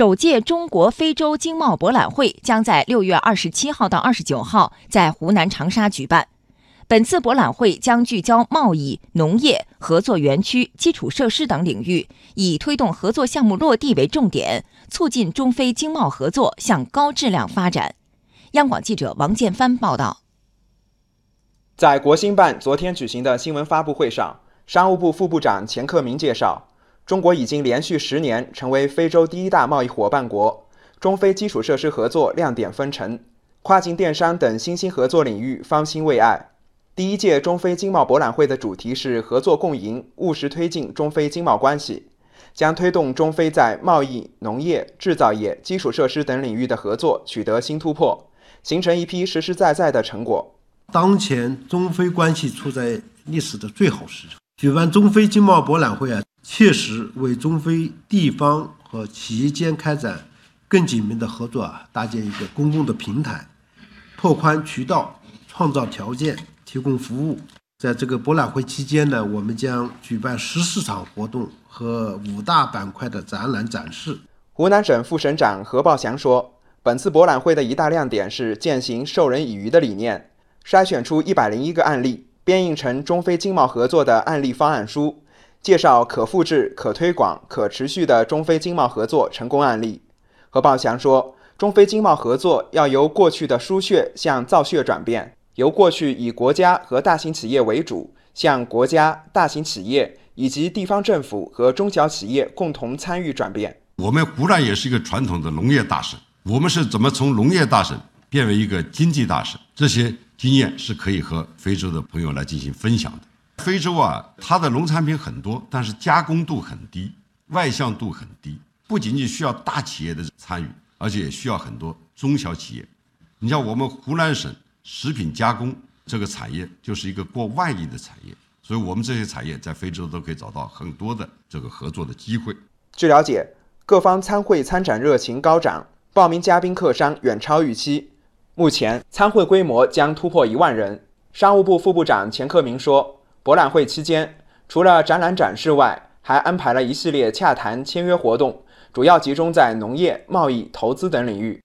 首届中国非洲经贸博览会将在六月二十七号到二十九号在湖南长沙举办。本次博览会将聚焦贸易、农业、合作园区、基础设施等领域，以推动合作项目落地为重点，促进中非经贸合作向高质量发展。央广记者王建帆报道。在国新办昨天举行的新闻发布会上，商务部副部长钱克明介绍。中国已经连续十年成为非洲第一大贸易伙伴国，中非基础设施合作亮点纷呈，跨境电商等新兴合作领域方兴未艾。第一届中非经贸博览会的主题是合作共赢，务实推进中非经贸关系，将推动中非在贸易、农业、制造业、基础设施等领域的合作取得新突破，形成一批实实在在的成果。当前中非关系处在历史的最好时。举办中非经贸博览会啊，切实为中非地方和企业间开展更紧密的合作啊，搭建一个公共的平台，拓宽渠道，创造条件，提供服务。在这个博览会期间呢，我们将举办十四场活动和五大板块的展览展示。湖南省副省长何报祥说，本次博览会的一大亮点是践行授人以渔的理念，筛选出一百零一个案例。编印成中非经贸合作的案例方案书，介绍可复制、可推广、可持续的中非经贸合作成功案例。何宝祥说，中非经贸合作要由过去的输血向造血转变，由过去以国家和大型企业为主，向国家、大型企业以及地方政府和中小企业共同参与转变。我们湖南也是一个传统的农业大省，我们是怎么从农业大省变为一个经济大省？这些。经验是可以和非洲的朋友来进行分享的。非洲啊，它的农产品很多，但是加工度很低，外向度很低。不仅仅需要大企业的参与，而且也需要很多中小企业。你像我们湖南省食品加工这个产业，就是一个过万亿的产业，所以我们这些产业在非洲都可以找到很多的这个合作的机会。据了解，各方参会参展热情高涨，报名嘉宾客商远超预期。目前参会规模将突破一万人。商务部副部长钱克明说，博览会期间除了展览展示外，还安排了一系列洽谈签约活动，主要集中在农业、贸易、投资等领域。